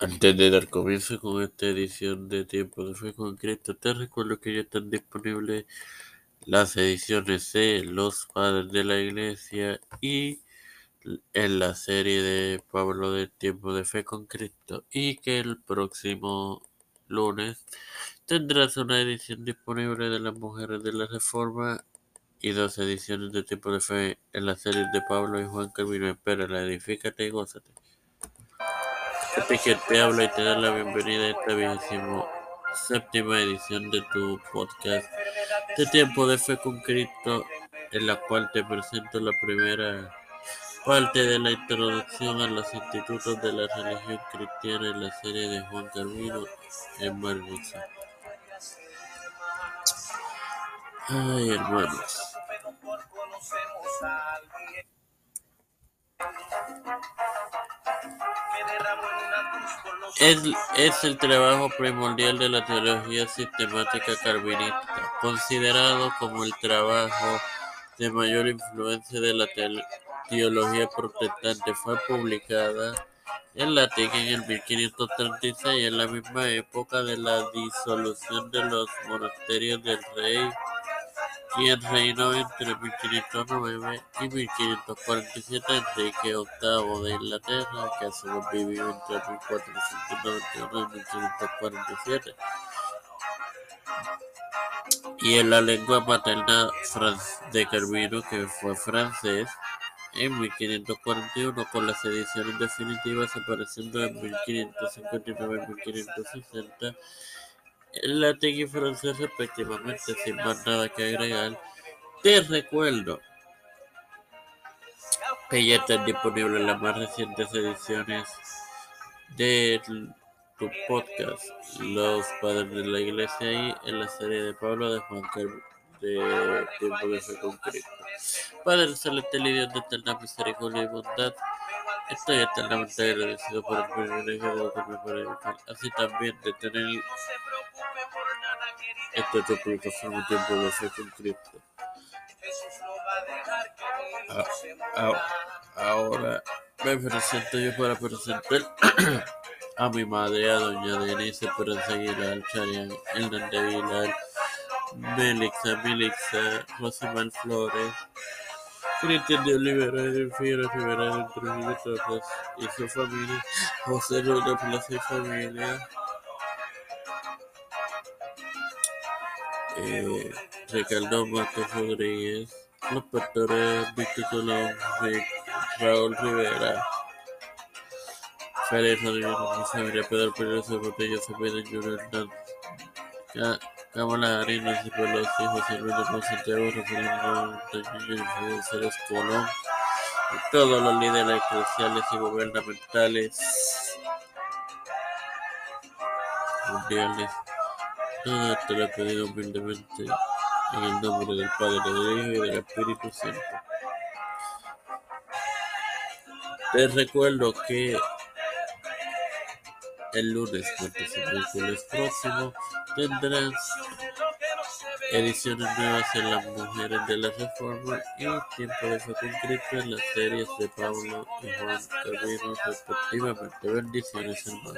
Antes de dar comienzo con esta edición de Tiempo de Fe con Cristo, te recuerdo que ya están disponibles las ediciones de Los Padres de la Iglesia y en la serie de Pablo de Tiempo de Fe con Cristo y que el próximo lunes tendrás una edición disponible de las Mujeres de la Reforma y dos ediciones de Tiempo de Fe en la serie de Pablo y Juan Camino. Espera, edifícate y gózate. Este te habla y te da la bienvenida a esta vigésimo séptima edición de tu podcast de Tiempo de Fe con Cristo, en la cual te presento la primera parte de la introducción a los institutos de la religión cristiana en la serie de Juan Calvino en Barbosa. Ay, hermanos. Es, el trabajo primordial de la teología sistemática calvinista, considerado como el trabajo de mayor influencia de la teología protestante. Fue publicada en latín en el 1536, en la misma época de la disolución de los monasterios del rey quien reinó entre 1509 y 1547 Enrique VIII de Inglaterra, que a su vez vivió entre 1491 y 1547. Y en la lengua materna de Calvino, que fue francés, en 1541, con las ediciones definitivas apareciendo en 1559 y 1560 latín y francés respectivamente, sin más nada que agregar. Te recuerdo que ya están disponibles las más recientes ediciones de tu podcast, Los Padres de la Iglesia, y en la serie de Pablo de Juan Carlos de Tiempo de Fe con Cristo. Padre Celestial y Dios de eterna misericordia y bondad, estoy eternamente agradecido por el privilegio de que me así también de tener esta es publicación tiempo de fe con Cristo. ahora me presento yo para presentar a mi madre, a doña Denise Esperanza Aguilar, Charian, Hernández Aguilar, Melixa, Melixa, Rosemar Flores, Cristian de Olivera, de Figueroa Rivera, de Trujillo Torres y su familia, José Luna Plaza y familia, eh, Ricardo Matos Rodríguez, los pastores Víctor Colón, Raúl Rivera, Félix Rodríguez, José Pedro Pérez Botello, Cepeda Junior Hernández, Cámara Arenas y Pelosi, José Luis de Santiago, Rafael Ceres Colón, y todos los líderes eclesiales y gubernamentales. Mundiales. Todo he pedido humildemente en el nombre del Padre, del Hijo y del Espíritu Santo. Te recuerdo que el lunes, martes y miércoles próximo tendrás ediciones nuevas en las mujeres de la reforma y tiempo de fe concreto en las series de Pablo y Juan Calvino respectivamente. Bendiciones hermanos.